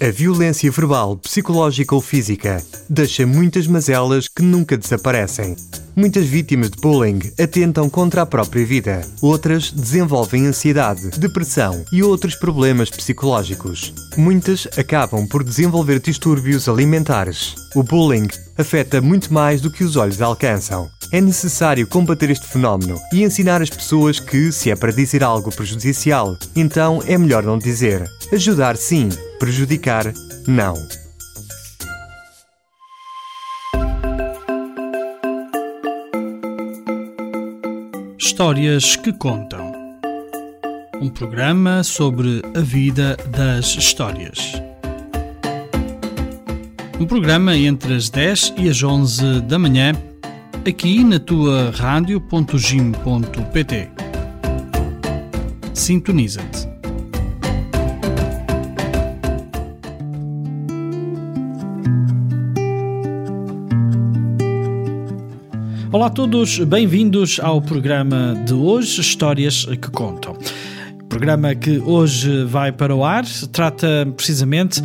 A violência verbal, psicológica ou física deixa muitas mazelas que nunca desaparecem. Muitas vítimas de bullying atentam contra a própria vida. Outras desenvolvem ansiedade, depressão e outros problemas psicológicos. Muitas acabam por desenvolver distúrbios alimentares. O bullying afeta muito mais do que os olhos alcançam. É necessário combater este fenómeno e ensinar as pessoas que, se é para dizer algo prejudicial, então é melhor não dizer. Ajudar sim, prejudicar não. Histórias que contam. Um programa sobre a vida das histórias. Um programa entre as 10 e as 11 da manhã, aqui na tua rádio.gim.pt. Sintoniza-te. Olá a todos, bem-vindos ao programa de hoje, Histórias que Contam. Programa que hoje vai para o ar trata precisamente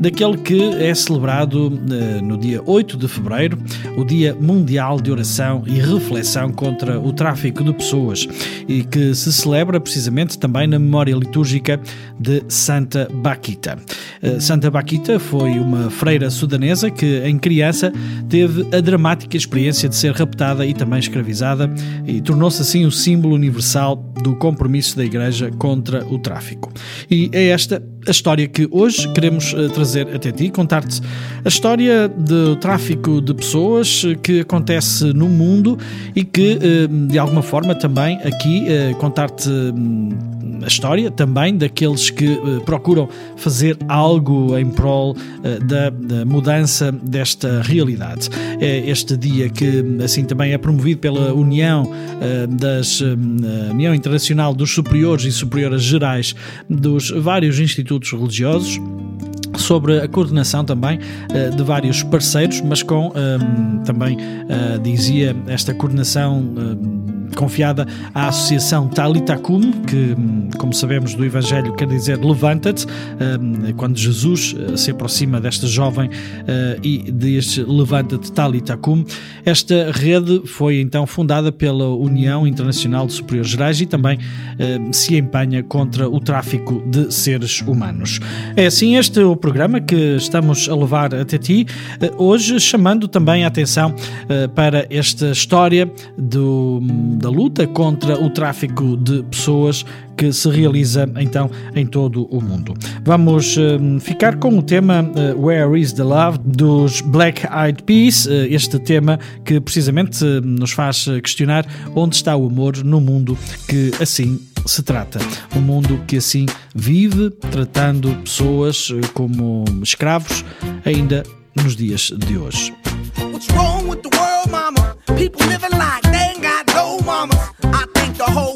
daquele que é celebrado uh, no dia 8 de fevereiro, o Dia Mundial de Oração e Reflexão contra o Tráfico de Pessoas, e que se celebra precisamente também na memória litúrgica de Santa Baquita. Uh, Santa Baquita foi uma freira sudanesa que, em criança, teve a dramática experiência de ser raptada e também escravizada e tornou-se assim o símbolo universal do compromisso da Igreja contra o tráfico. E é esta a história que hoje queremos uh, trazer até ti, contar-te a história do tráfico de pessoas que acontece no mundo e que, uh, de alguma forma, também aqui uh, contar-te hum, a história também daqueles que procuram fazer algo em prol da, da, mudança desta realidade. É este dia que, assim, também é promovido pela União das União Internacional dos Superiores e Superioras Gerais dos vários institutos institutos religiosos sobre a coordenação também uh, de vários parceiros, mas com ehm, também uh, dizia esta coordenação uh, confiada à Associação Talitacum, que, como sabemos do Evangelho, quer dizer levanta-te, quando Jesus eh, se aproxima desta jovem eh, e diz levanta-te Talitacum. Esta rede foi então fundada pela União Internacional de Superiores Gerais e também se empenha contra o tráfico de seres humanos. É assim este é o programa que estamos a levar até ti, eh, hoje chamando também a atenção para esta história do da luta contra o tráfico de pessoas que se realiza então em todo o mundo. Vamos uh, ficar com o tema uh, Where is the Love dos Black Eyed Peas, uh, este tema que precisamente nos faz questionar onde está o amor no mundo que assim se trata. Um mundo que assim vive, tratando pessoas como escravos, ainda nos dias de hoje. What's wrong with the world, mama? People living like mamas. I think the whole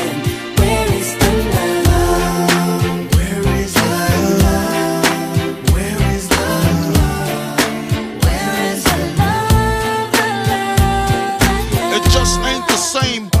same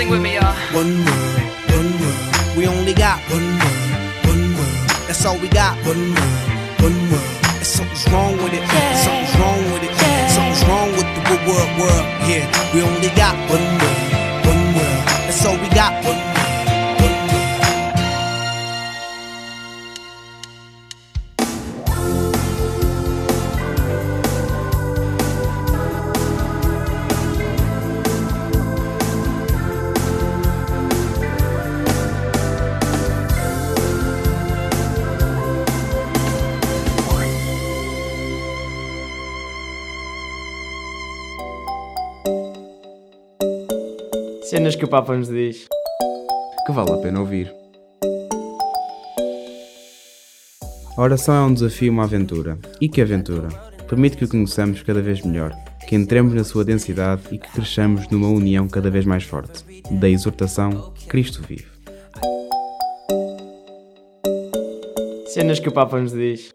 Sing with me, y'all. One world, one world. We only got one world, one world. That's all we got. One world, one world. And something's wrong with it. Something's wrong with it. Something's wrong with the good world, world. Yeah, we only got one world, one world. That's all we got. One world, Cenas que o Papa nos diz. que vale a pena ouvir. A oração é um desafio e uma aventura. E que aventura? Permite que o conheçamos cada vez melhor, que entremos na sua densidade e que cresçamos numa união cada vez mais forte. Da exortação, Cristo vive. Cenas que o Papa nos diz.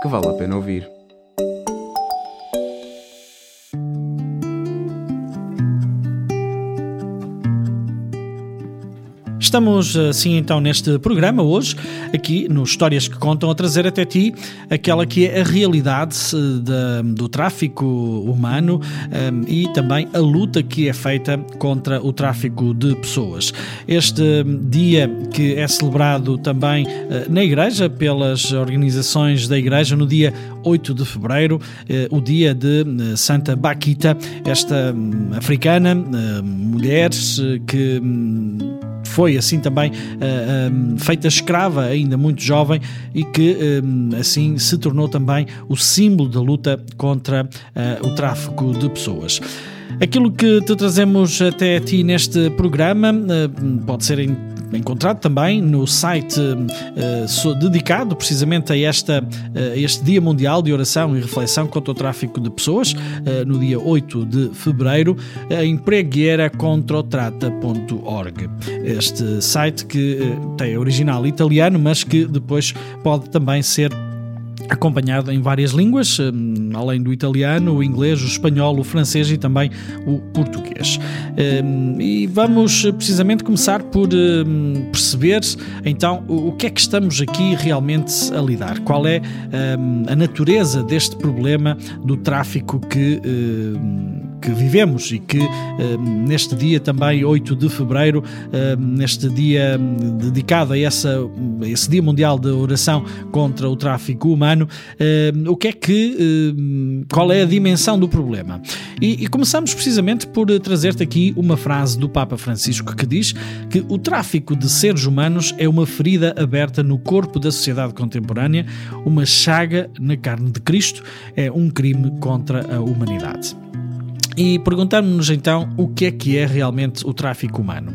Que vale a pena ouvir. Estamos assim então neste programa hoje, aqui no Histórias que Contam, a trazer até ti aquela que é a realidade eh, da- do tráfico humano eh, e também a luta que é feita contra o tráfico de pessoas. Este dia que é celebrado também na Igreja, pelas organizações da Igreja, no dia 8 de fevereiro, o dia de Santa Baquita, esta hum, africana, mulher eh, que. Foi assim também ah, ah, feita escrava ainda muito jovem e que ah, assim se tornou também o símbolo da luta contra ah, o tráfico de pessoas. Aquilo que te trazemos até ti neste programa ah, pode ser em- encontrado também no site so- dedicado precisamente a, esta, ah, este Dia Mundial de Oração e Reflexão contra o Tráfico de Pessoas, ah, no dia 8 de fevereiro, em preguieracontrotrata.org. Este site que tem original italiano, mas que depois pode também ser acompanhado em várias línguas, hum, além do italiano, o inglês, o espanhol, o francês e também o português. Hum, E vamos eh, precisamente começar por hum, perceber então o que é que estamos aqui realmente a lidar, qual é a natureza deste problema do tráfico que que vivemos e que eh, neste dia também, 8 de fevereiro, eh, neste dia hum, dedicado a, essa, a esse Dia Mundial de Oração contra o Tráfico Humano, eh, o que é que, qual é a dimensão do problema? E, e começamos precisamente por eh, trazer-te aqui uma frase do Papa Francisco que diz que o tráfico de seres humanos é uma ferida aberta no corpo da sociedade contemporânea, uma chaga na carne de Cristo, é um crime contra a humanidade. E perguntamos-nos então o que é que é realmente o tráfico humano.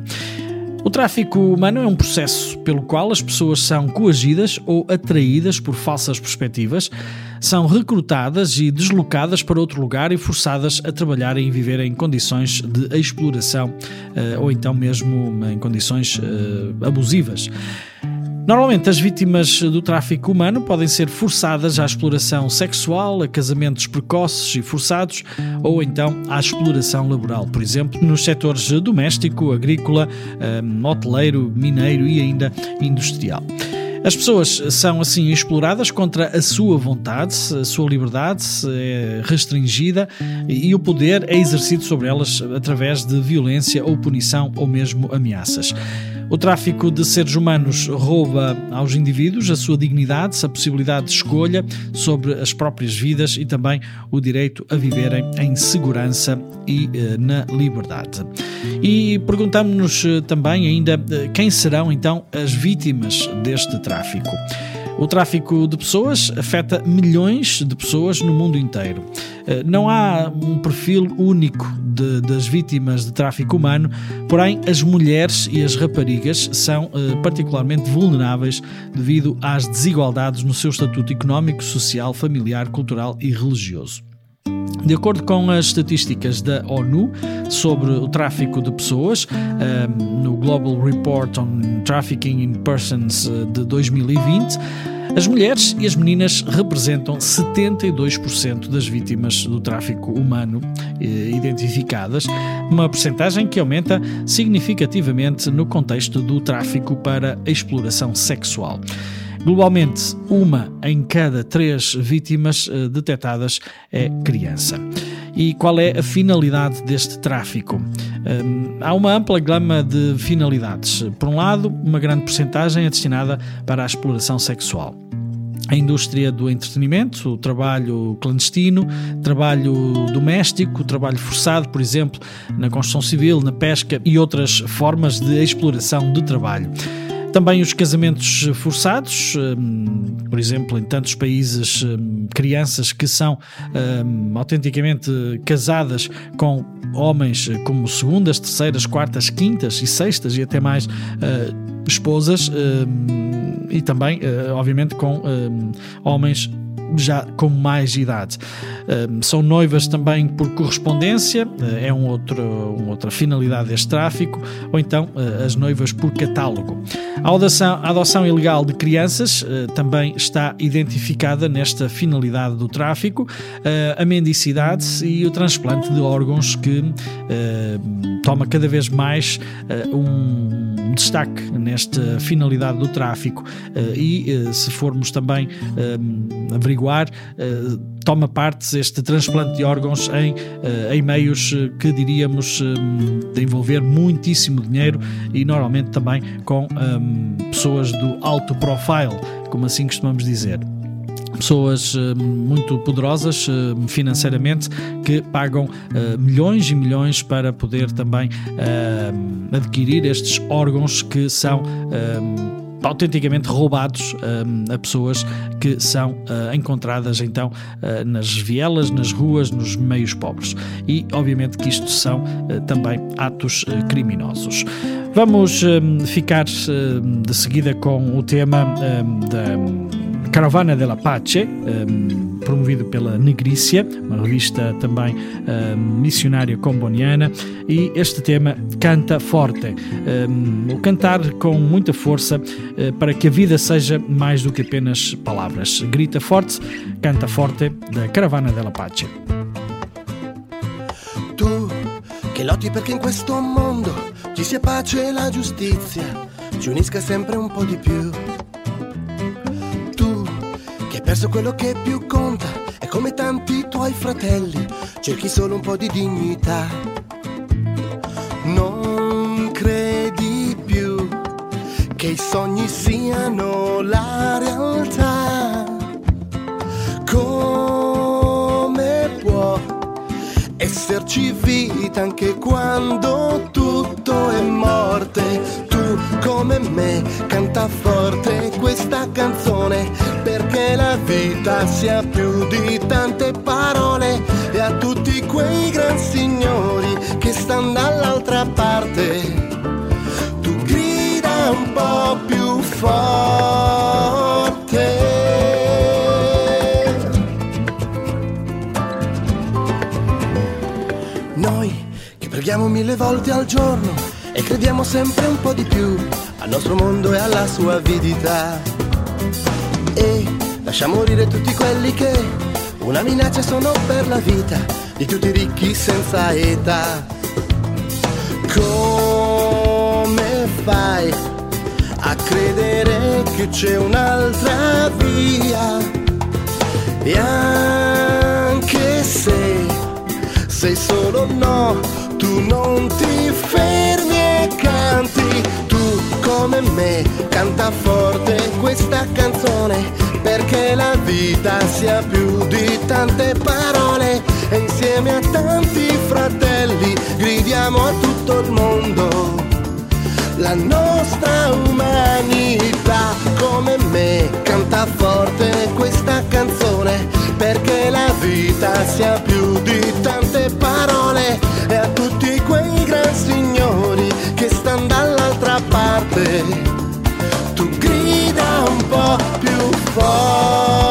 O tráfico humano é um processo pelo qual as pessoas são coagidas ou atraídas por falsas perspectivas, são recrutadas e deslocadas para outro lugar e forçadas a trabalhar e viver em condições de exploração eh, ou então mesmo em condições eh, abusivas. Normalmente, as vítimas do tráfico humano podem ser forçadas à exploração sexual, a casamentos precoces e forçados, ou então à exploração laboral, por exemplo, nos setores doméstico, agrícola, um, hoteleiro, mineiro e ainda industrial. As pessoas são assim exploradas contra a sua vontade, a sua liberdade é restringida e o poder é exercido sobre elas através de violência ou punição ou mesmo ameaças. O tráfico de seres humanos rouba aos indivíduos a sua dignidade, a possibilidade de escolha sobre as próprias vidas e também o direito a viverem em segurança e eh, na liberdade. E perguntamos-nos eh, também ainda eh, quem serão então as vítimas deste tráfico. O tráfico de pessoas afeta milhões de pessoas no mundo inteiro. Eh, não há um perfil único de, das vítimas de tráfico humano, porém, as mulheres e as raparigas são eh, particularmente vulneráveis devido às desigualdades no seu estatuto económico, social, familiar, cultural e religioso. De acordo com as estatísticas da ONU sobre o tráfico de pessoas, ehm, no Global Report on Trafficking in Persons eh, de 2020, as mulheres e as meninas representam 72% das vítimas do tráfico humano eh, identificadas, uma percentagem que aumenta significativamente no contexto do tráfico para a exploração sexual. Globalmente, uma em cada três vítimas uh, detectadas é criança. E qual é a finalidade deste tráfico? Um, há uma ampla gama de finalidades. Por um lado, uma grande porcentagem é destinada para a exploração sexual a indústria do entretenimento, o trabalho clandestino, trabalho doméstico, trabalho forçado, por exemplo, na construção civil, na pesca e outras formas de exploração de trabalho. Também os casamentos forçados, hum, por exemplo, em tantos países, hum, crianças que são hum, autenticamente casadas com homens como segundas, terceiras, quartas, quintas e sextas e até mais esposas e também, obviamente, com homens já com mais idade. são noivas também por correspondência, eh, é um outro, uma outra finalidade deste tráfico, ou então eh, as noivas por catálogo. A adoção, a adoção ilegal de crianças eh, também está identificada nesta finalidade do tráfico, a mendicidade e o transplante de órgãos que toma cada vez mais um destaque nesta finalidade do tráfico. e se formos também averiguar averiguar, uh, toma parte este transplante de órgãos em, uh, em meios eh, que diríamos de envolver muitíssimo dinheiro e normalmente também com pessoas do alto profile, como assim costumamos dizer. Pessoas muito poderosas financeiramente que pagam milhões e milhões para poder também adquirir estes órgãos que são autenticamente roubados um, a pessoas que são uh, encontradas então uh, nas vielas, nas ruas, nos meios pobres. E obviamente que isto são uh, também atos criminosos. Vamos um, ficar hum, de seguida com o tema um, da Caravana della Pace, hum, promovido pela Negrícia, uma revista também missionária comboniana, e este tema canta forte. o cantar com muita força para que a vida seja mais do que apenas palavras. Grita forte, canta forte da Caravana della Pace. Tu che lotti perché in questo mondo ci sia pace e la giustizia ci unisca sempre un po' di più. Perso quello che più conta e come tanti tuoi fratelli cerchi solo un po' di dignità. Non credi più che i sogni siano la realtà. Come può esserci vita anche quando tutto è morte. Tu come me canta forte questa canzone perché la vita sia più di tante parole e a tutti quei gran signori che stanno dall'altra parte, tu grida un po' più forte. Noi che preghiamo mille volte al giorno e crediamo sempre un po' di più al nostro mondo e alla sua avidità. E lascia morire tutti quelli che una minaccia sono per la vita di tutti i ricchi senza età. Come fai a credere che c'è un'altra via? E anche se sei solo no, tu non ti fermi e canti, come me canta forte questa canzone perché la vita sia più di tante parole. E insieme a tanti fratelli gridiamo a tutto il mondo. La nostra umanità come me canta forte questa canzone perché la vita sia più di tante parole. E a tutti quei gran signori stanno dall'altra parte. Tu grida un po' più forte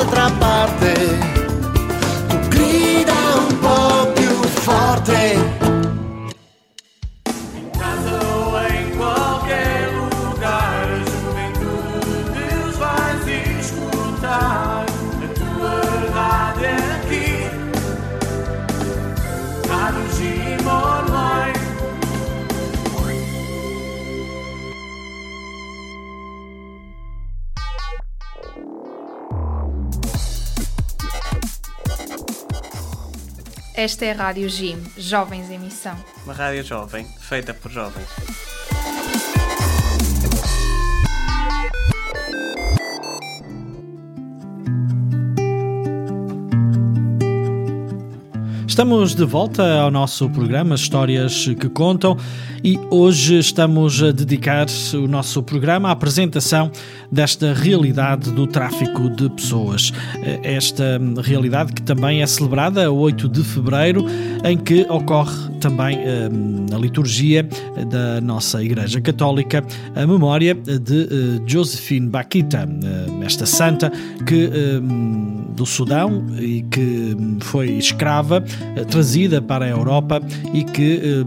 Altra parte. Esta é a Rádio Jim, Jovens em Missão. Uma rádio jovem, feita por jovens. Estamos de volta ao nosso programa Histórias que Contam e hoje estamos a dedicar o nosso programa à apresentação desta realidade do tráfico de pessoas. Esta realidade que também é celebrada a 8 de fevereiro, em que ocorre também na liturgia da nossa Igreja Católica a memória de Josephine Baquita, esta santa que do Sudão e que foi escrava trazida para a Europa e que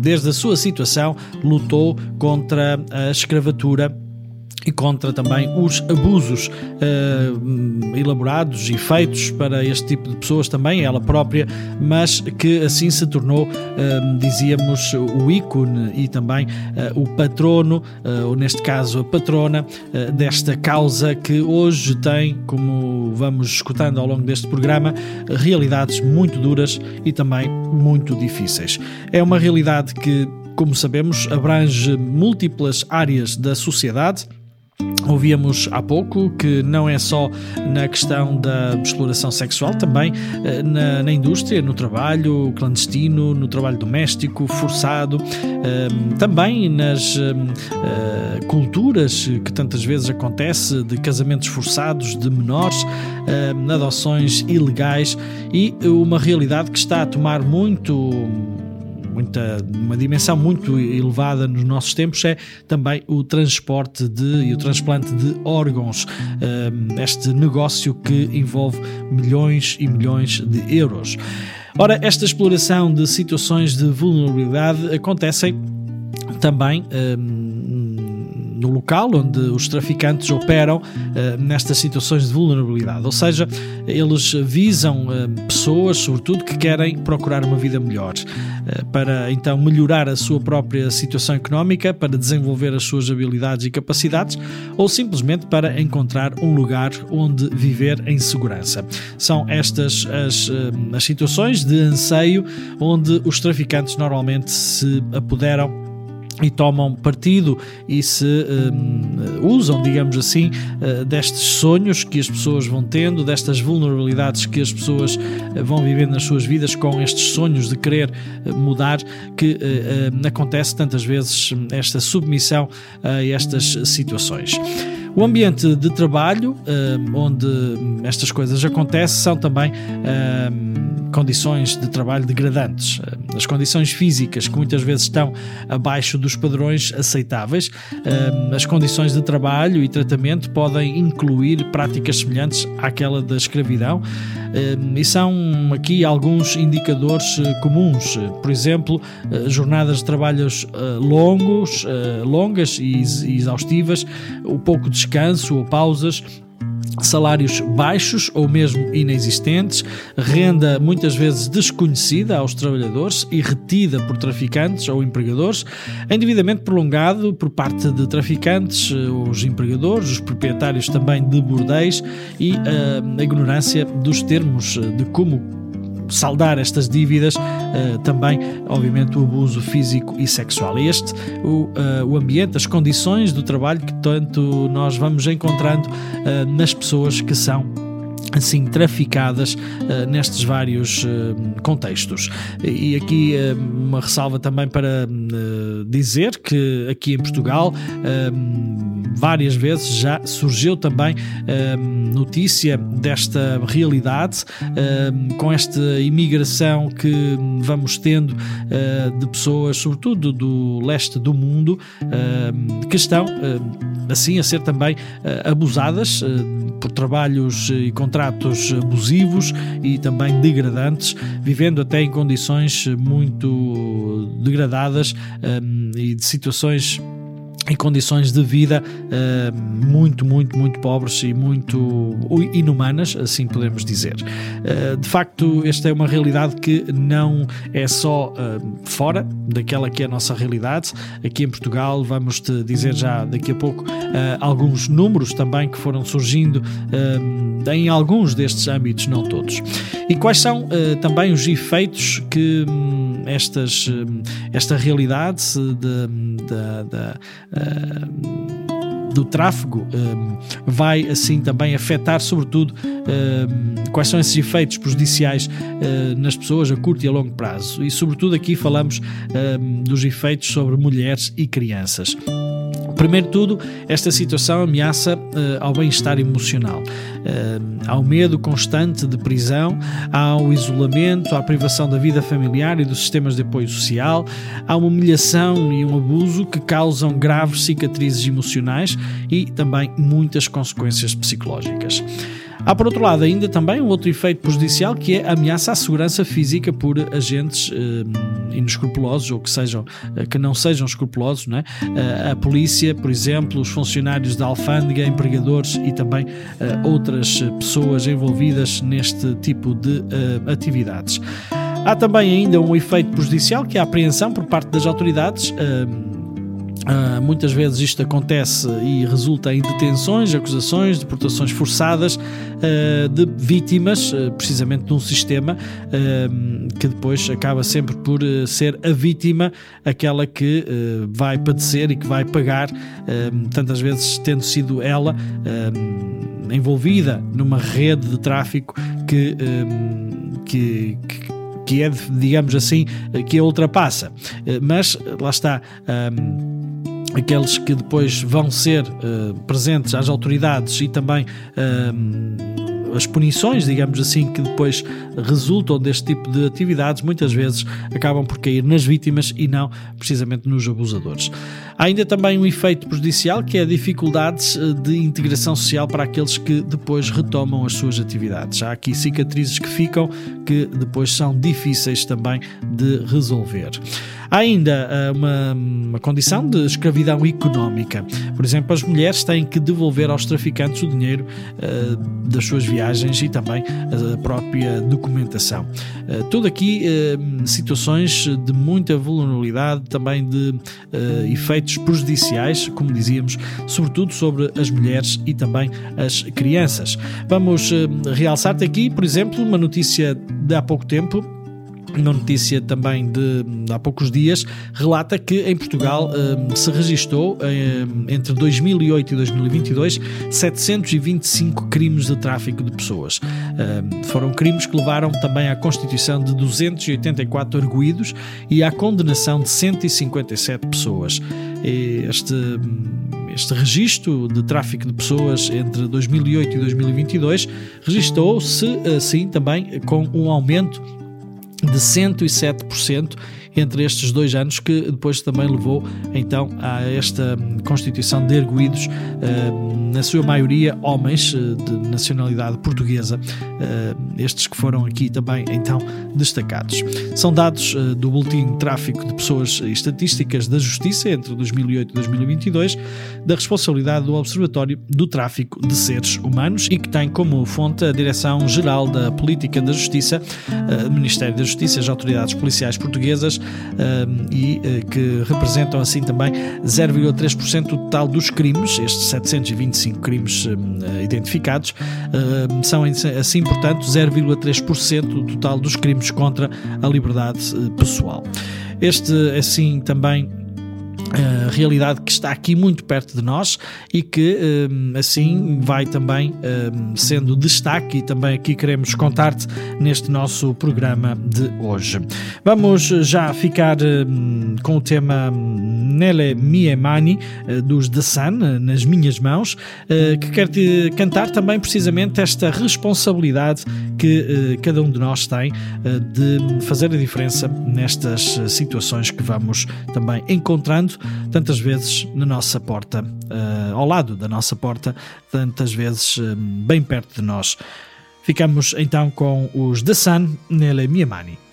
desde a sua situação lutou contra a escravatura e contra também os abusos uh, elaborados e feitos para este tipo de pessoas também, ela própria, mas que assim se tornou, uh, dizíamos, o ícone e também uh, o patrono, ou neste caso a patrona, desta causa que hoje tem, como vamos escutando ao longo deste programa, realidades muito duras e também muito difíceis. É uma realidade que, como sabemos, abrange múltiplas áreas da sociedade Ouvíamos há pouco que não é só na questão da exploração sexual, também na, na indústria, no trabalho clandestino, no trabalho doméstico, forçado, também nas culturas que tantas vezes acontece de casamentos forçados de menores, adoções ilegais e uma realidade que está a tomar muito muita, uma dimensão muito elevada nos nossos tempos é também o transporte de, e o transplante de órgãos, este negócio que envolve milhões e milhões de euros. Ora, esta exploração de situações de vulnerabilidade acontecem também no local onde os traficantes operam uh, nestas situações de vulnerabilidade. Ou seja, eles visam uh, pessoas, sobretudo, que querem procurar uma vida melhor, uh, para então melhorar a sua própria situação económica, para desenvolver as suas habilidades e capacidades, ou simplesmente para encontrar um lugar onde viver em segurança. São estas as, as situações de anseio onde os traficantes normalmente se apoderam e tomam partido e se um, usam, digamos assim, uh, destes sonhos que as pessoas vão tendo, destas vulnerabilidades que as pessoas uh, vão vivendo nas suas vidas com estes sonhos de querer uh, mudar, que acontece tantas vezes hum, esta submissão a estas situações. O ambiente de trabalho hum, onde estas coisas acontecem são também hum, condições de trabalho degradantes. As condições físicas que muitas vezes estão abaixo dos padrões aceitáveis, as condições de trabalho e tratamento podem incluir práticas semelhantes àquela da escravidão e são aqui alguns indicadores eh, comuns. Por exemplo, eh, jornadas de trabalhos eh, longos, longas e exaustivas, o pouco descanso ou pausas, salários baixos ou mesmo inexistentes, renda muitas vezes desconhecida aos trabalhadores e retida por traficantes ou empregadores, endividamento prolongado por parte de traficantes, eh, os empregadores, os proprietários também de bordéis e uh, a ignorância dos termos eh, de como saldar estas dívidas, uh, também, obviamente, o abuso físico e sexual. Este, o, uh, o ambiente, as condições do trabalho que tanto nós vamos encontrando uh, nas pessoas que são assim traficadas uh, nestes vários uh, contextos. E aqui uh, uma ressalva também para dizer que aqui em Portugal várias vezes já surgiu também notícia desta realidade com esta imigração que vamos tendo de pessoas, sobretudo do leste do mundo, que estão assim a ser também abusadas por trabalhos e contratos abusivos e também degradantes, vivendo até em condições muito degradadas e de situações em condições de vida uh, muito, muito, muito pobres e muito inumanas, assim podemos dizer. Uh, de facto, esta é uma realidade que não é só uh, fora daquela que é a nossa realidade. Aqui em Portugal, vamos te dizer já daqui a pouco alguns números também que foram surgindo em alguns destes âmbitos, não todos. E quais são também os efeitos que um, estas, um, esta realidade da do tráfego vai assim também afetar, sobretudo, quais são esses efeitos prejudiciais uh, nas pessoas a curto e a longo prazo. E, sobretudo, aqui falamos dos efeitos sobre mulheres e crianças. Primeiro de tudo, esta situação ameaça uh, ao bem-estar emocional, uh, ao medo constante de prisão, ao isolamento, à privação da vida familiar e dos sistemas de apoio social, à uma humilhação e um abuso que causam graves cicatrizes emocionais e também muitas consequências psicológicas. Há, por outro lado, ainda também um outro efeito prejudicial que é a ameaça à segurança física por agentes eh, inescrupulosos ou que, sejam, eh, que não sejam escrupulosos. Não é? Eh, a polícia, por exemplo, os funcionários da alfândega, empregadores e também eh, outras pessoas envolvidas neste tipo de eh, atividades. Há também ainda um efeito prejudicial que é a apreensão por parte das autoridades eh, Uh, muitas vezes isto acontece e resulta em detenções, acusações, deportações forçadas uh, de vítimas, uh, precisamente de um sistema que depois acaba sempre por ser a vítima aquela que vai padecer e que vai pagar, tantas vezes tendo sido ela envolvida numa rede de tráfico que, que, que que é, digamos assim, que a ultrapassa. Mas lá está. Um, aqueles que depois vão ser uh, presentes às autoridades e também uh, as punições, digamos assim, que depois resultam deste tipo de atividades, muitas vezes acabam por cair nas vítimas e não precisamente nos abusadores. Há ainda também um efeito prejudicial que é a dificuldade eh, de integração social para aqueles que depois retomam as suas atividades. Há aqui cicatrizes que ficam que depois são difíceis também de resolver. Há ainda uh, uma, uma, condição de escravidão económica. Por exemplo, as mulheres têm que devolver aos traficantes o dinheiro uh, das suas viagens e também a própria documentação. Uh, tudo aqui situações de muita vulnerabilidade, também de efeitos prejudiciais, como dizíamos, sobretudo sobre as mulheres e também as crianças. Vamos realçar-te aqui, por exemplo, uma notícia de há pouco tempo uma notícia também de há poucos dias relata que em Portugal um, se registou um, entre 2008 e 2022 725 crimes de tráfico de pessoas. Um, foram crimes que levaram também à constituição de 284 arguídos e à condenação de 157 pessoas. Este, este registro de tráfico de pessoas entre 2008 e 2022 registrou-se assim também com um aumento de 107% entre estes dois anos, que depois também levou então a esta constituição de erguidos, eh, na sua maioria homens eh, de nacionalidade portuguesa, eh, estes que foram aqui também então destacados. São dados do Boletim Tráfico de Pessoas e Estatísticas da Justiça entre 2008 e 2022, da responsabilidade do Observatório do Tráfico de Seres Humanos e que tem como fonte a Direção-Geral da Política da Justiça, Ministério da Justiça e as autoridades policiais portuguesas e eh, que representam assim também 0,3% do total dos crimes, estes 725 crimes identificados, são assim, portanto, 0,3% do total dos crimes contra a liberdade eh, pessoal. Este, assim, também realidade que está aqui muito perto de nós e que hum, assim vai também hum, sendo destaque e também aqui queremos contar-te neste nosso programa de hoje. Vamos já ficar hum, com o tema Nele Miemani dos The Sun nas minhas mãos, que quer te cantar também precisamente esta responsabilidade que cada um de nós tem de fazer a diferença nestas situações que vamos também encontrando tantas vezes na nossa porta, uh, ao lado da nossa porta, tantas vezes uh, bem perto de nós. Ficamos então com os The Sun Nele Miamani.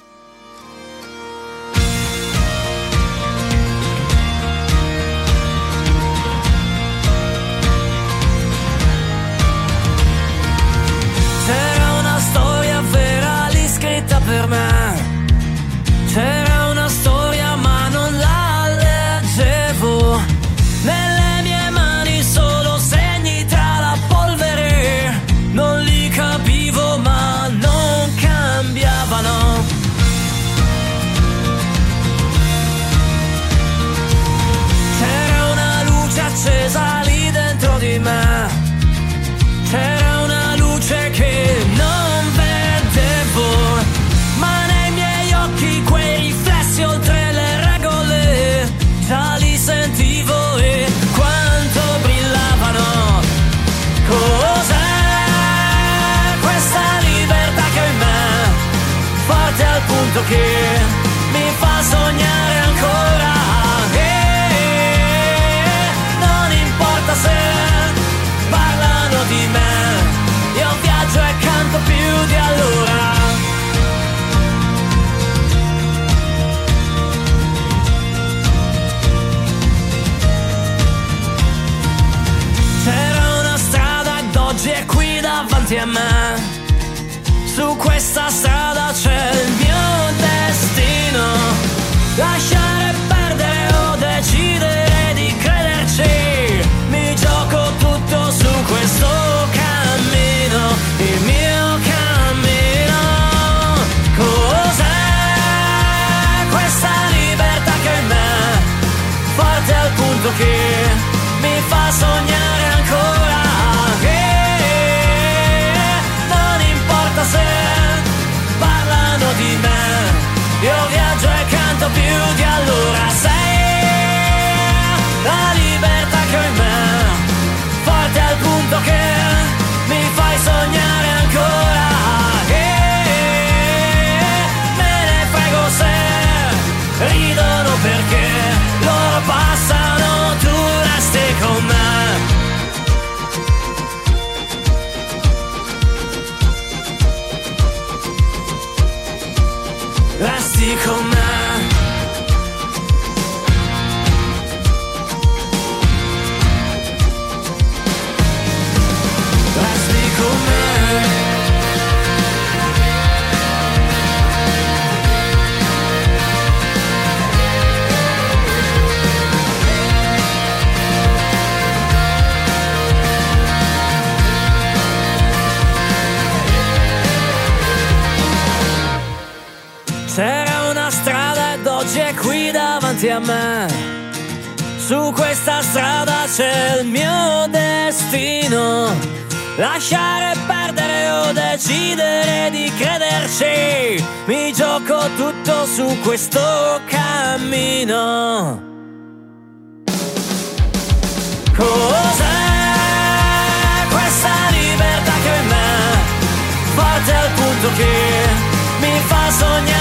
Qui davanti a me. Su questa strada c'è il mio destino. Lasciare perdere o decidere di crederci. Mi gioco tutto su questo cammino. Cos'è questa libertà che in me? Forte al punto che mi fa sognare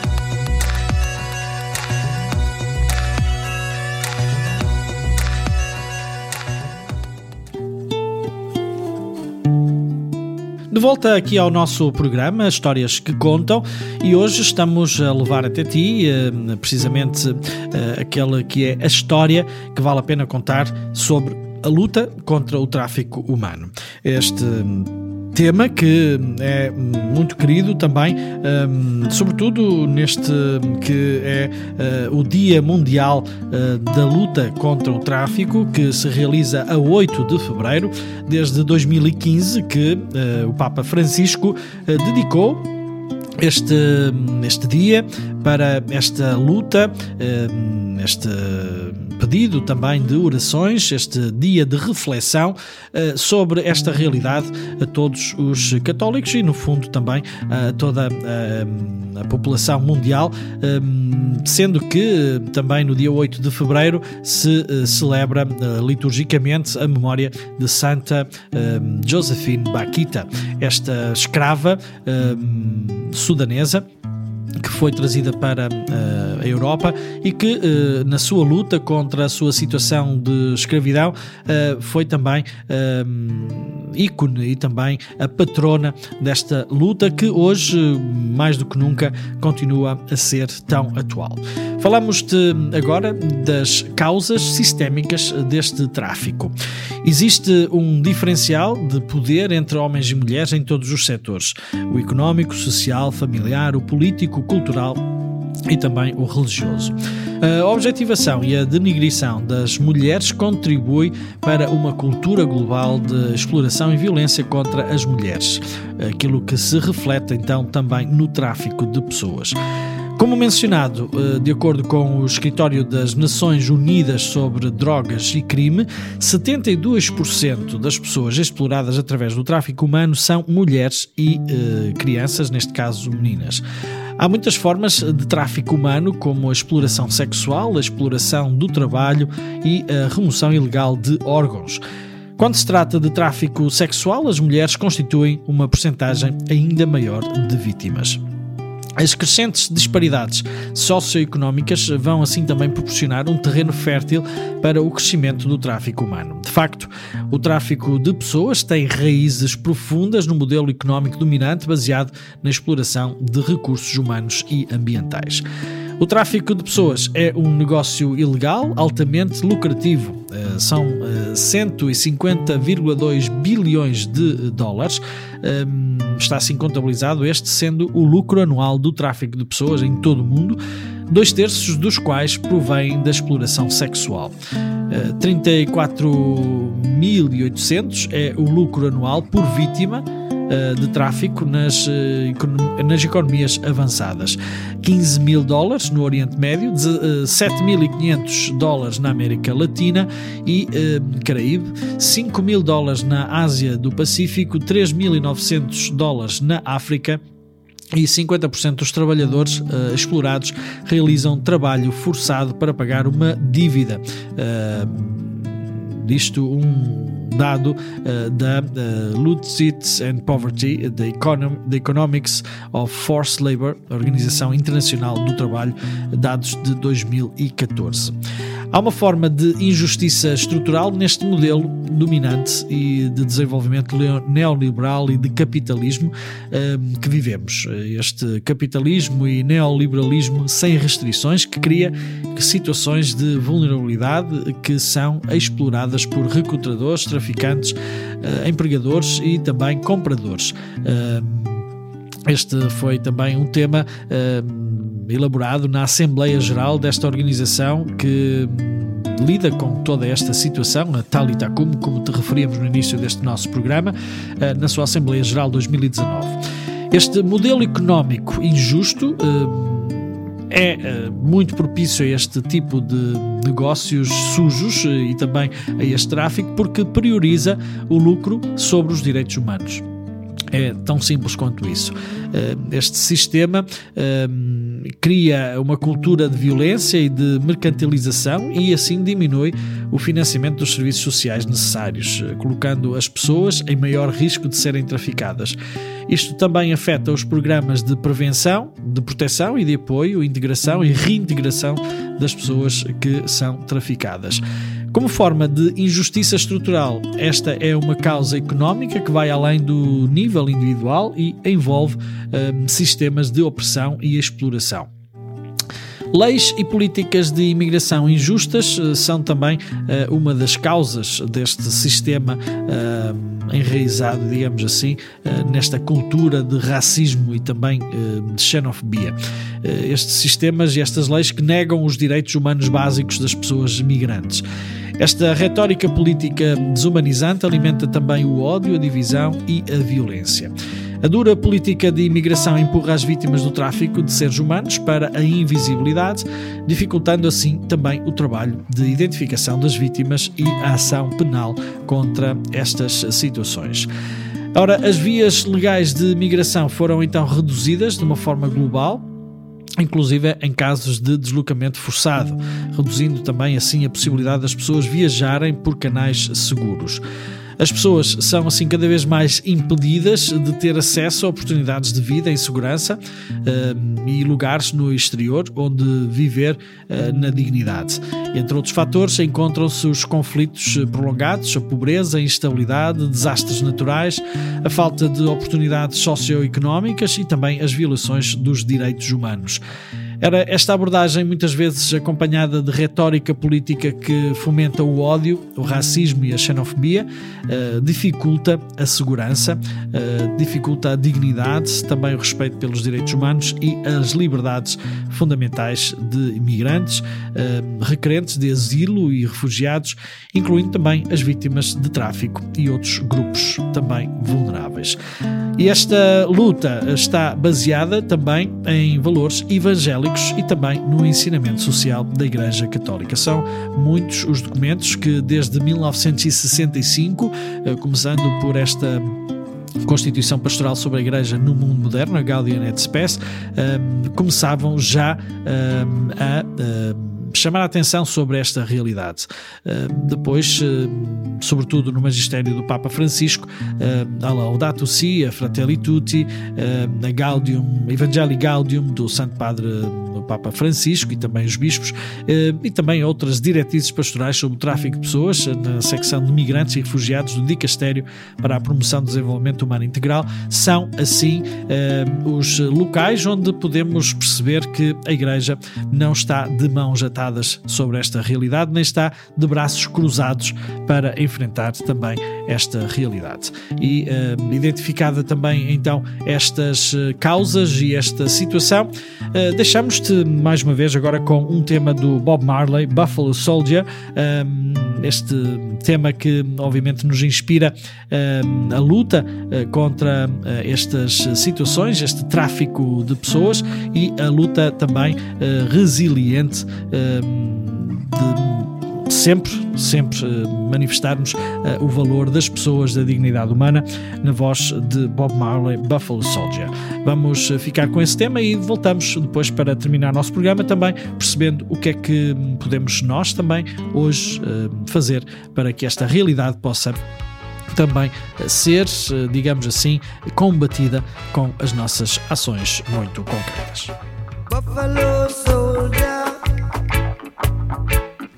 Volta aqui ao nosso programa, Histórias que Contam, e hoje estamos a levar até ti eh, precisamente eh, aquela que é a história que vale a pena contar sobre a luta contra o tráfico humano. Este tema que é muito querido também, um, sobretudo neste que é uh, o Dia Mundial uh, da Luta contra o Tráfico, que se realiza a 8 de fevereiro, desde 2015, que uh, o Papa Francisco dedicou este, este dia para esta luta, este pedido também de orações, este dia de reflexão sobre esta realidade a todos os católicos e, no fundo, também a toda a, a população mundial, sendo que também no dia 8 de fevereiro se celebra liturgicamente a memória de Santa Josephine Baquita, esta escrava sudanesa que foi trazida para uh, a Europa e que, uh, na sua luta contra a sua situação de escravidão, uh, foi também ícone e também a patrona desta luta que hoje, mais do que nunca, continua a ser tão atual. Falamos de, agora das causas sistémicas deste tráfico. Existe um diferencial de poder entre homens e mulheres em todos os setores: o económico, social, familiar, o político, o cultural e também o religioso. A objetivação e a denigrição das mulheres contribui para uma cultura global de exploração e violência contra as mulheres, aquilo que se reflete então também no tráfico de pessoas. Como mencionado, de acordo com o Escritório das Nações Unidas sobre Drogas e Crime, 72% das pessoas exploradas através do tráfico humano são mulheres e eh, crianças, neste caso meninas. Há muitas formas de tráfico humano, como a exploração sexual, a exploração do trabalho e a remoção ilegal de órgãos. Quando se trata de tráfico sexual, as mulheres constituem uma porcentagem ainda maior de vítimas. As crescentes disparidades socioeconómicas vão assim também proporcionar um terreno fértil para o crescimento do tráfico humano. De facto, o tráfico de pessoas tem raízes profundas no modelo económico dominante baseado na exploração de recursos humanos e ambientais. O tráfico de pessoas é um negócio ilegal altamente lucrativo. Uh, são uh, 150,2 bilhões de dólares. Um, está assim contabilizado este sendo o lucro anual do tráfico de pessoas em todo o mundo, dois terços dos quais provém da exploração sexual. Uh, 34.800 é o lucro anual por vítima eh, de tráfico nas, eh, nas economias avançadas. 15 mil dólares no Oriente Médio, 7.500 eh, dólares na América Latina e Caraíbe, 5 mil dólares na Ásia do Pacífico, 3.900 dólares na África e 50% dos trabalhadores uh, explorados realizam trabalho forçado para pagar uma dívida. Uh, disto um dado uh, da uh, Lutzitz and Poverty, the, Econom the Economics of Forced Labor, Organização Internacional do Trabalho, dados de 2014. Há uma forma de injustiça estrutural neste modelo dominante e de desenvolvimento neoliberal e de capitalismo um, que vivemos. Este capitalismo e neoliberalismo sem restrições que cria situações de vulnerabilidade que são exploradas por recrutadores, traficantes, uh, empregadores e também compradores. Uh, este foi também um tema uh, elaborado na Assembleia Geral desta organização que hum, lida com toda esta situação, a tal e tal como, como te referíamos no início deste nosso programa, uh, na sua Assembleia Geral 2019. Este modelo económico injusto uh, é muito propício a este tipo de negócios sujos e também a este tráfico porque prioriza o lucro sobre os direitos humanos. É tão simples quanto isso. Eh, este sistema ehm, cria uma cultura de violência e de mercantilização e assim diminui o financiamento dos serviços sociais necessários, eh, colocando as pessoas em maior risco de serem traficadas. Isto também afeta os programas de prevenção, de proteção e de apoio, integração e reintegração das pessoas que são traficadas. Como forma de injustiça estrutural, esta é uma causa económica que vai além do nível individual e envolve um, sistemas de opressão e exploração. Leis e políticas de imigração injustas uh, são também uh, uma das causas deste sistema uh, enraizado, digamos assim, nesta cultura de racismo e também de xenofobia. estes sistemas e estas leis que negam os direitos humanos básicos das pessoas migrantes. Esta retórica política desumanizante alimenta também o ódio, a divisão e a violência. A dura política de imigração empurra as vítimas do tráfico de seres humanos para a invisibilidade, dificultando assim também o trabalho de identificação das vítimas e a ação penal contra estas situações. Ora, as vias legais de migração foram então reduzidas de uma forma global, inclusive em casos de deslocamento forçado, reduzindo também assim a possibilidade das pessoas viajarem por canais seguros. As pessoas são assim cada vez mais impedidas de ter acesso a oportunidades de vida em segurança uh, e lugares no exterior onde viver uh, na dignidade. Entre outros fatores, encontram-se os conflitos prolongados, a pobreza, a instabilidade, desastres naturais, a falta de oportunidades socioeconómicas e também as violações dos direitos humanos. Era esta abordagem, muitas vezes acompanhada de retórica política que fomenta o ódio, o racismo e a xenofobia, uh, dificulta a segurança, uh, dificulta a dignidade, também o respeito pelos direitos humanos e as liberdades fundamentais de imigrantes, uh, requerentes de asilo e refugiados, incluindo também as vítimas de tráfico e outros grupos também vulneráveis. E esta luta está baseada também em valores evangélicos e também no ensinamento social da Igreja Católica. São muitos os documentos que, desde 1965, eh, começando por esta Constituição Pastoral sobre a Igreja no Mundo Moderno, a Gaudium et Spes, um, começavam já um, a chamar a atenção sobre esta realidade. depois, sobretudo no magistério do Papa Francisco, a Laudato Si, a Fratelli Tutti, a Gaudium, Evangelii Gaudium do Santo Padre do Papa Francisco e também os bispos, e também outras diretrizes pastorais sobre o tráfico de pessoas na secção de migrantes e refugiados do Dicastério para a Promoção do Desenvolvimento Humano Integral, são assim os locais onde podemos perceber que a Igreja não está de mãos atadas sobre esta realidade, nem está de braços cruzados para enfrentar também esta realidade. E uh, identificada também então estas uh, causas e esta situação, uh, deixamos-te mais uma vez agora com um tema do Bob Marley, Buffalo Soldier, este tema que obviamente nos inspira a luta contra estas situações, este tráfico de pessoas e a luta também resiliente de sempre, sempre eh, manifestarmos uh, o valor das pessoas, da dignidade humana, na voz de Bob Marley, Buffalo Soldier. Vamos eh, ficar com esse tema e voltamos depois para terminar nosso programa também percebendo o que é que podemos nós também hoje uh, fazer para que esta realidade possa também ser, digamos assim, combatida com as nossas ações muito concretas. Buffalo Soldier,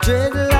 觉得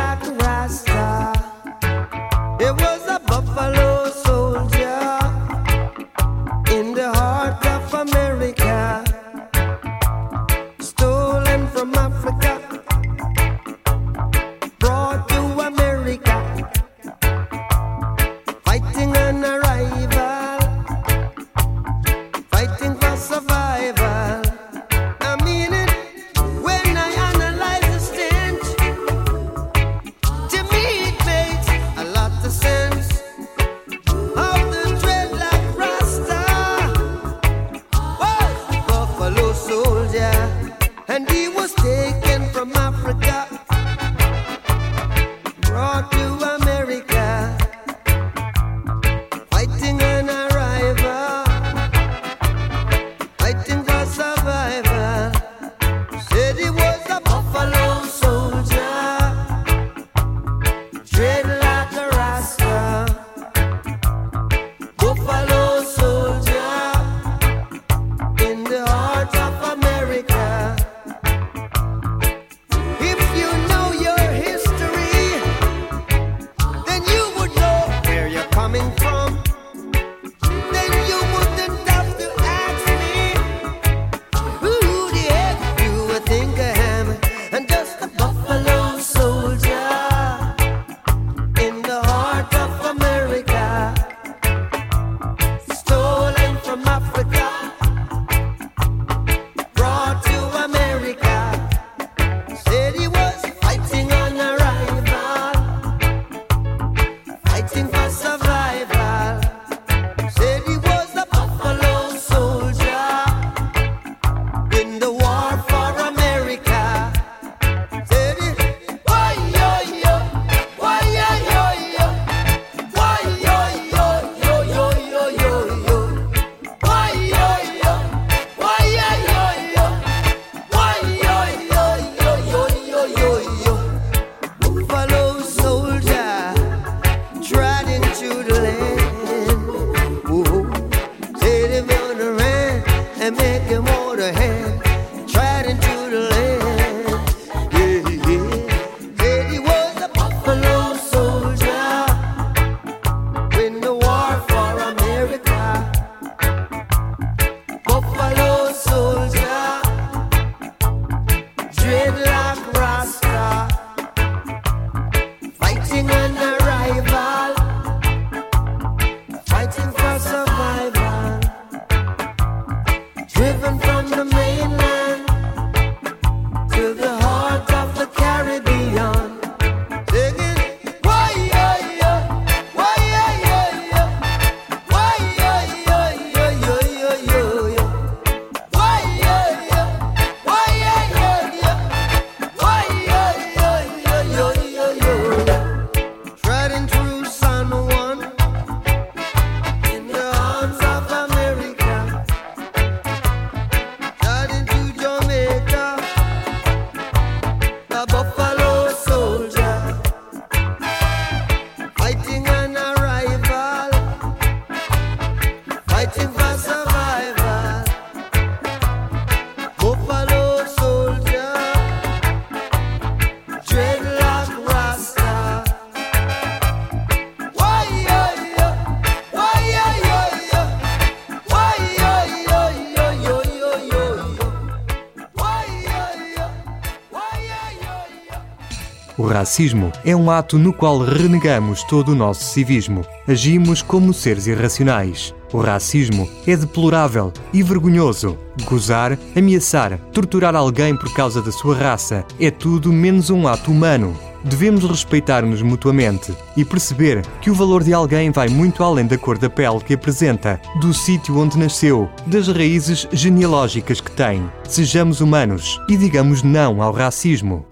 racismo é um ato no qual renegamos todo o nosso civismo. Agimos como seres irracionais. O racismo é deplorável e vergonhoso. Gozar, ameaçar, torturar alguém por causa da sua raça é tudo menos um ato humano. Devemos respeitar-nos mutuamente e perceber que o valor de alguém vai muito além da cor da pele que apresenta, do sítio onde nasceu, das raízes genealógicas que tem. Sejamos humanos e digamos não ao racismo.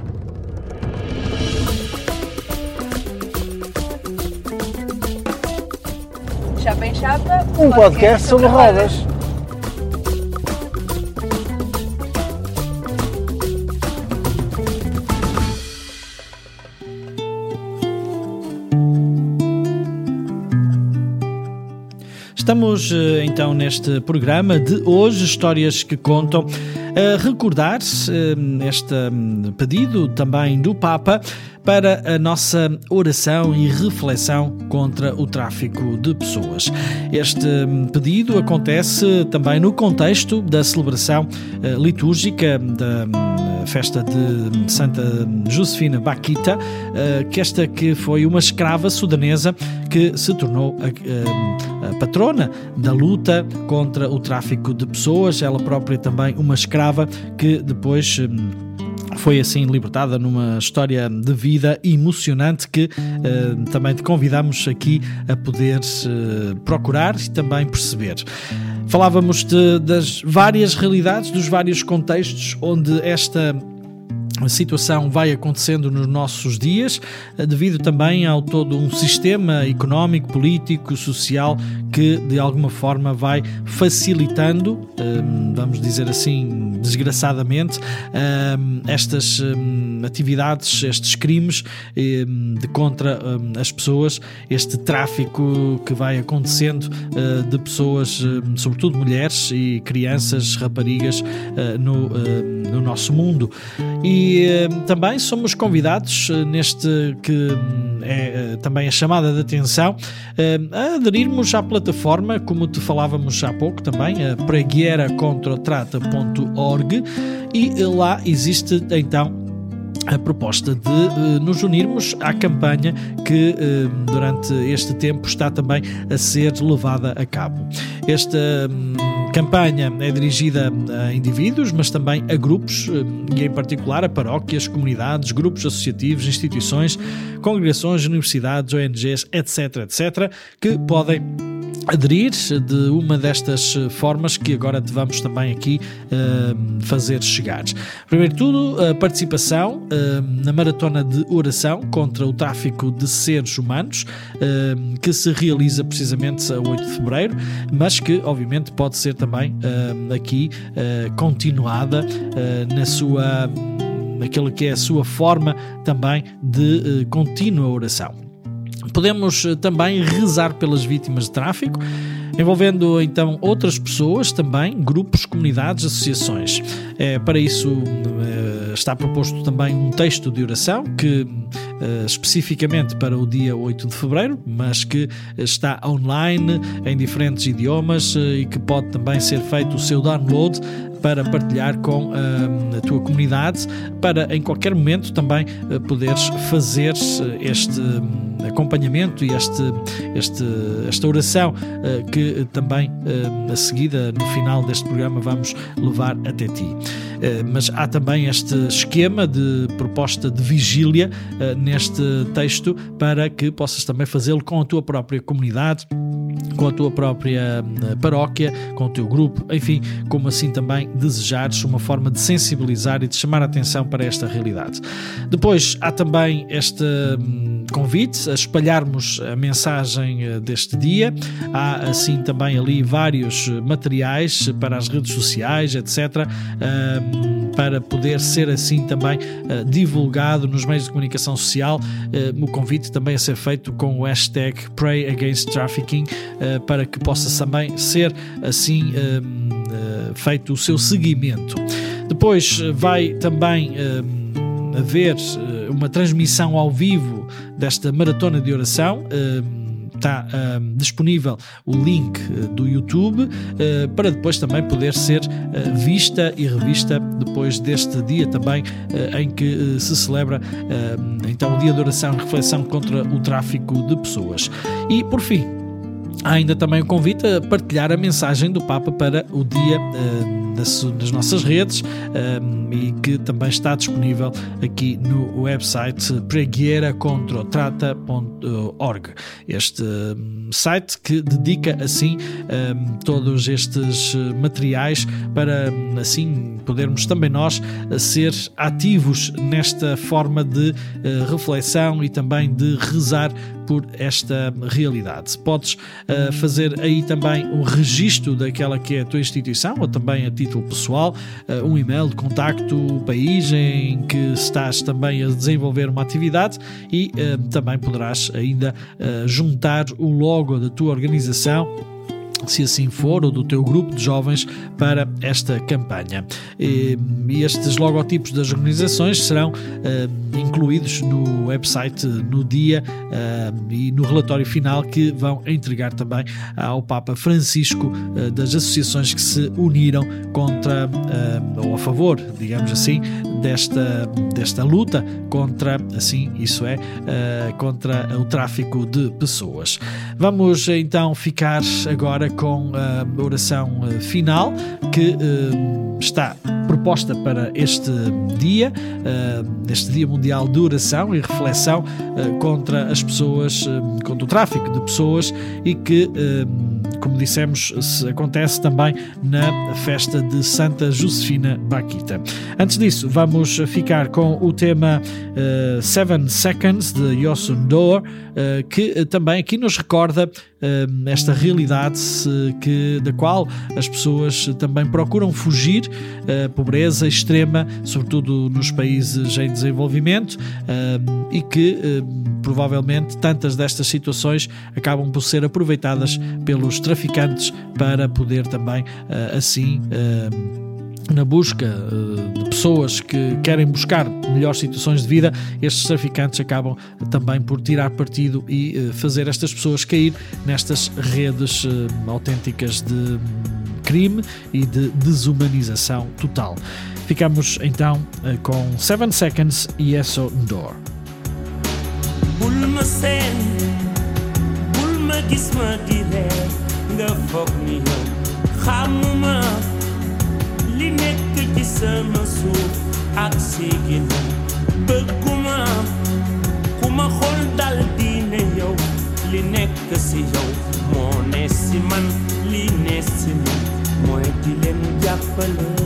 Chapa Um podcast sobre rodas. Estamos eh, então neste programa de hoje, Histórias que Contam, a recordar eh, este hum, pedido também do Papa para a nossa oração e reflexão contra o tráfico de pessoas. Este hum, pedido acontece também no contexto da celebração eh, litúrgica da hum, festa de Santa Josefina Baquita, eh, que esta que foi uma escrava sudanesa que se tornou a, a, patrona da luta contra o tráfico de pessoas, ela própria também uma escrava que depois hum, foi assim libertada numa história de vida emocionante que uh, também te convidamos aqui a poder uh, procurar e também perceber. Falávamos de, das várias realidades, dos vários contextos onde esta situação vai acontecendo nos nossos dias, devido também ao todo um sistema económico, político, social que de alguma forma vai facilitando, vamos dizer assim, desgraçadamente, estas atividades, estes crimes de contra as pessoas, este tráfico que vai acontecendo de pessoas, sobretudo mulheres e crianças, raparigas no, no nosso mundo. E também somos convidados neste que é também a chamada de atenção a aderirmos à plataforma, como te falávamos há pouco também, a preguieracontrotrata.org e lá existe então a proposta de uh, nos unirmos à campanha que uh, durante este tempo está também a ser levada a cabo. Esta um, campanha é dirigida a indivíduos, mas também a grupos, uh, e em particular a paróquias, comunidades, grupos associativos, instituições, congregações, universidades, ONGs, etc., etc., que podem aderir de uma destas formas que agora te vamos também aqui uh, fazer chegar. Primeiro de tudo, a participação uh, na maratona de oração contra o tráfico de seres humanos, uh, que se realiza precisamente a 8 de fevereiro, mas que obviamente pode ser também aqui continuada na sua naquilo que é a sua forma também de contínua oração. Podemos eh, também rezar pelas vítimas de tráfico, envolvendo então outras pessoas também, grupos, comunidades, associações. É, para isso é, está proposto também um texto de oração que é, especificamente para o dia 8 de fevereiro, mas que está online em diferentes idiomas e que pode também ser feito o seu download para partilhar com uh, a tua comunidade, para em qualquer momento também poderes fazer este acompanhamento e este, este, esta oração uh, que também a seguida, no final deste programa, vamos levar até ti. Mas há também este esquema de proposta de vigília neste texto para que possas também fazê-lo com a tua própria comunidade com a tua própria eh, paróquia, com o teu grupo, enfim, como assim também desejares uma forma de sensibilizar e de chamar a atenção para esta realidade. Depois há também este hum, convite a espalharmos a mensagem eh, deste dia. Há assim também ali vários materiais para as redes sociais, etc., para poder ser assim também eh, divulgado nos meios de comunicação social. O convite também a ser feito com o hashtag Pray Against Trafficking eh, para que possa também ser assim feito o seu seguimento. Depois vai também haver uma transmissão ao vivo desta maratona de oração está disponível o link uh, do YouTube uh, para depois também poder ser uh, vista e revista depois deste dia também em que se celebra então o dia de oração e reflexão contra o tráfico de pessoas. E por fim, Há ainda também o convite a partilhar a mensagem do Papa para o dia das, das, nossas redes uh, e que também está disponível aqui no website preguieracontrotrata.org. Este um, site que dedica assim um, todos estes materiais para assim podermos também nós ser ativos nesta forma de uh, reflexão e também de rezar por esta realidade. Podes uh, fazer aí também um registro daquela que é a tua instituição ou também a título pessoal, uh, um e-mail de contacto, país em que estás também a desenvolver uma atividade e uh, também poderás ainda juntar o logo da tua organização se assim for, ou do teu grupo de jovens para esta campanha. E estes logotipos das organizações serão uh, incluídos no website no dia uh, e no relatório final que vão entregar também ao Papa Francisco uh, das associações que se uniram contra ou a favor, digamos assim, desta, desta luta contra, assim, isso é, contra o tráfico de pessoas. Vamos então ficar agora com a oração eh, final que eh, está proposta para este dia, eh, este Dia Mundial de Oração e Reflexão contra as pessoas, contra o tráfico de pessoas e que, como dissemos, acontece também na festa de Santa Josefina Baquita. Antes disso, vamos ficar com o tema Seven Seconds de Yosun Dor, que também aqui nos recorda esta realidade que, da qual as pessoas também procuram fugir, a pobreza extrema, sobretudo nos países em desenvolvimento, e que provavelmente tantas destas situações acabam por ser aproveitadas pelos traficantes para poder também assim na busca uh, de pessoas que querem buscar melhores situações de vida, estes traficantes acabam também por tirar partido e uh, fazer estas pessoas cair nestas redes uh, autênticas de crime e de desumanização total. Ficamos então com 7 Seconds e ESO Door. Li nekk ci sama suuf ak sigina bëgguma ku ma xool dal diine yow. Li nekk si yow moo ne si man li ne si man. Mooy di leen jàppale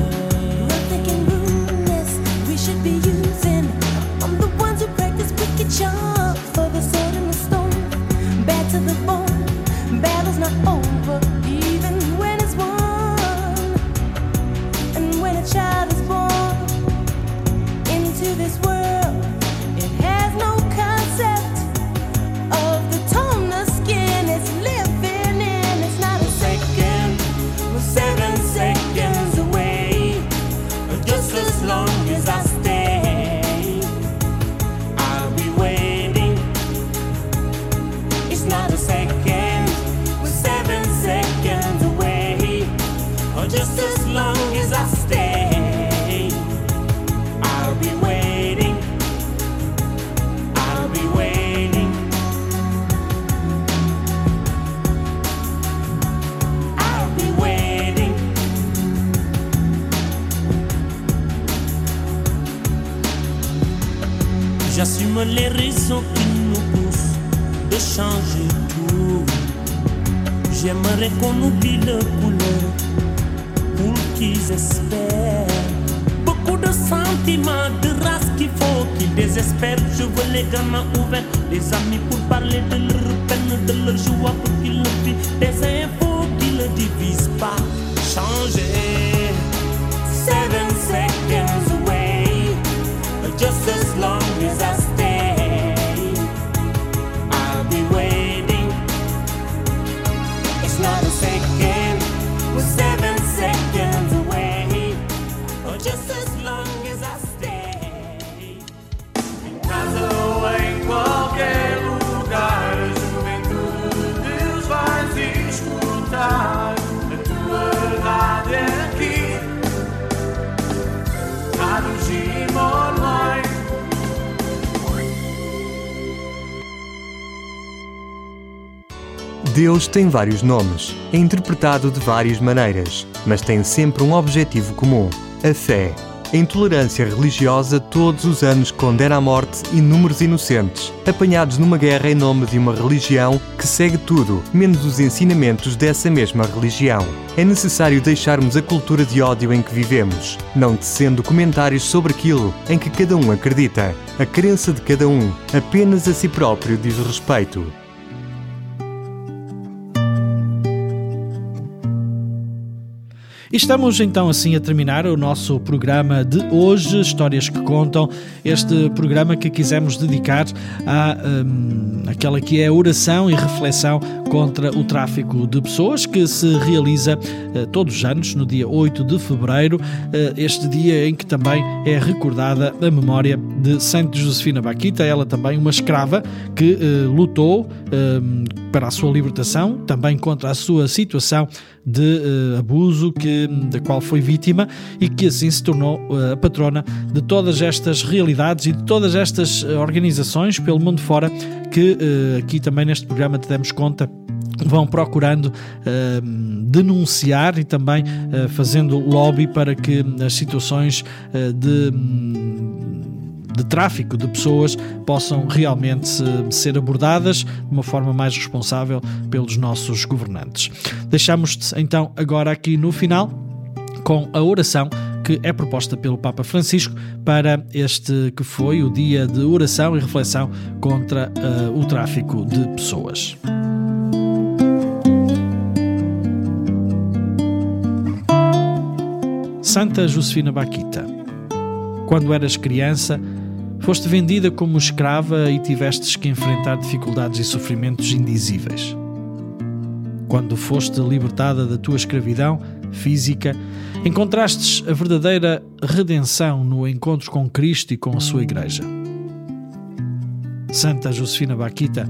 Deus tem vários nomes, é interpretado de várias maneiras, mas tem sempre um objetivo comum: a fé. A intolerância religiosa todos os anos condena à morte inúmeros inocentes, apanhados numa guerra em nome de uma religião que segue tudo, menos os ensinamentos dessa mesma religião. É necessário deixarmos a cultura de ódio em que vivemos, não tecendo comentários sobre aquilo em que cada um acredita. A crença de cada um apenas a si próprio diz respeito. Estamos então assim a terminar o nosso programa de hoje, Histórias que Contam, este programa que quisemos dedicar à hum, aquela que é a oração e reflexão contra o tráfico de pessoas, que se realiza eh, todos os anos, no dia 8 de fevereiro, eh, este dia em que também é recordada a memória de Santa Josefina Baquita, ela também uma escrava que eh, lutou hum, para a sua libertação, também contra a sua situação de uh, abuso que, da qual foi vítima e que assim se tornou uh, a patrona de todas estas realidades e de todas estas uh, organizações pelo mundo fora que aqui também neste programa te demos conta. Vão procurando denunciar e também fazendo lobby para que as situações de de tráfico de pessoas possam realmente ser abordadas de uma forma mais responsável pelos nossos governantes. Deixamos-te então agora aqui no final com a oração que é proposta pelo Papa Francisco para este que foi o dia de oração e reflexão contra uh, o tráfico de pessoas. Santa Josefina Baquita, quando eras criança, Foste vendida como escrava e tivestes que enfrentar dificuldades e sofrimentos indizíveis. Quando foste libertada da tua escravidão física, encontrastes a verdadeira redenção no encontro com Cristo e com a sua Igreja. Santa Josefina Baquita,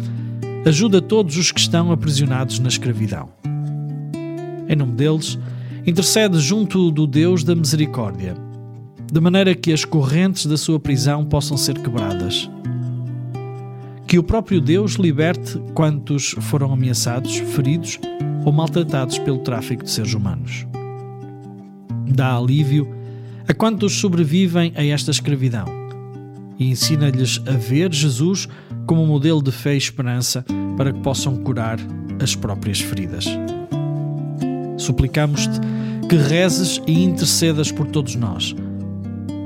ajuda todos os que estão aprisionados na escravidão. Em nome deles, intercede junto do Deus da Misericórdia de maneira que as correntes da sua prisão possam ser quebradas. Que o próprio Deus liberte quantos foram ameaçados, feridos ou maltratados pelo tráfico de seres humanos. Dá alívio a quantos sobrevivem a esta escravidão e ensina-lhes a ver Jesus como modelo de fé e esperança para que possam curar as próprias feridas. Suplicamos-te que rezes e intercedas por todos nós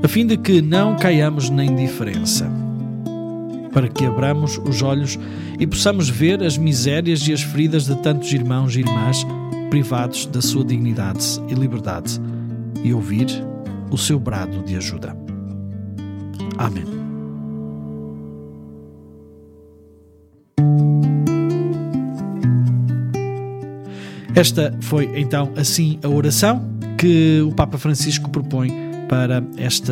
a fim de que não caiamos na indiferença, para que abramos os olhos e possamos ver as misérias e as feridas de tantos irmãos e irmãs privados da sua dignidade e liberdade e ouvir o seu brado de ajuda. Amém. Esta foi então assim a oração que o Papa Francisco propõe para este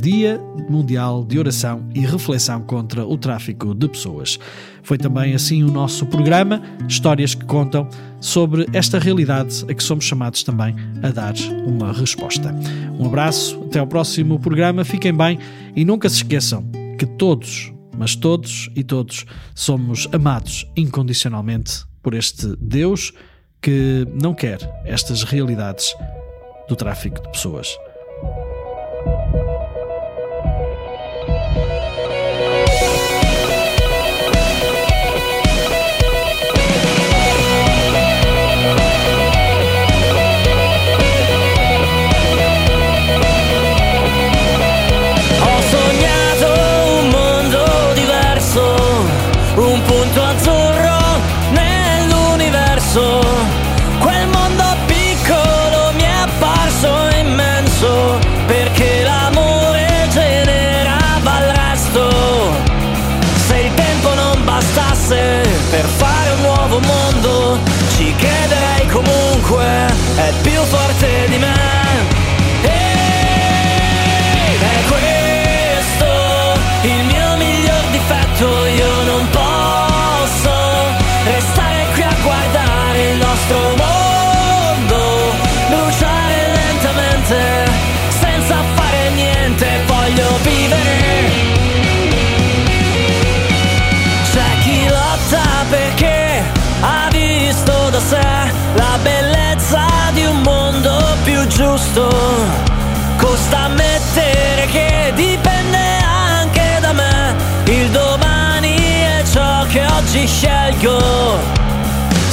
Dia Mundial de Oração e Reflexão contra o Tráfico de Pessoas. Foi também assim o nosso programa, histórias que contam sobre esta realidade a que somos chamados também a dar uma resposta. Um abraço, até ao próximo programa, fiquem bem e nunca se esqueçam que todos, mas todos e todos, somos amados incondicionalmente por este Deus que não quer estas realidades do tráfico de pessoas. Giusto. Costa ammettere che dipende anche da me. Il domani è ciò che oggi scelgo.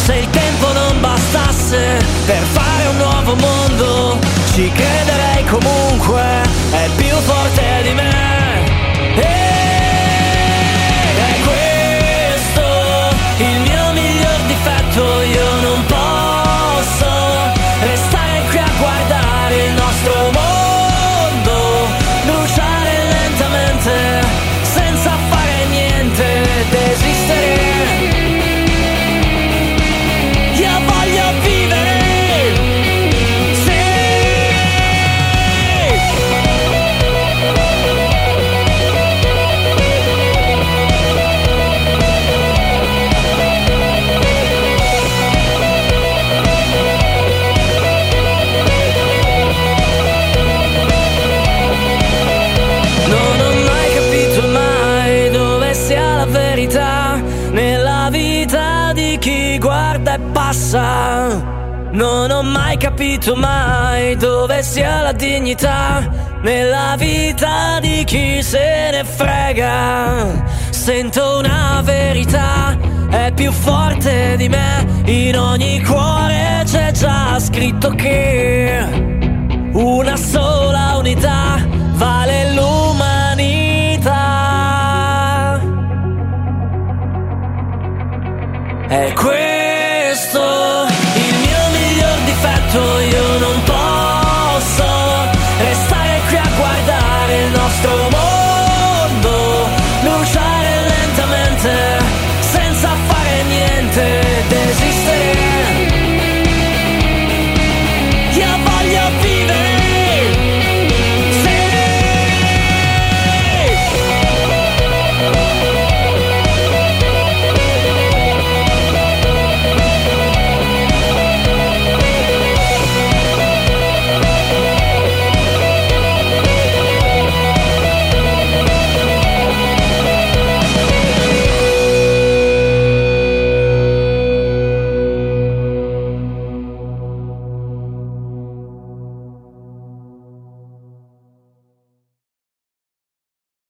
Se il tempo non bastasse per fare un nuovo mondo, ci crederei comunque, è più forte di me. Frega. Sento una verità, è più forte di me. In ogni cuore c'è già scritto che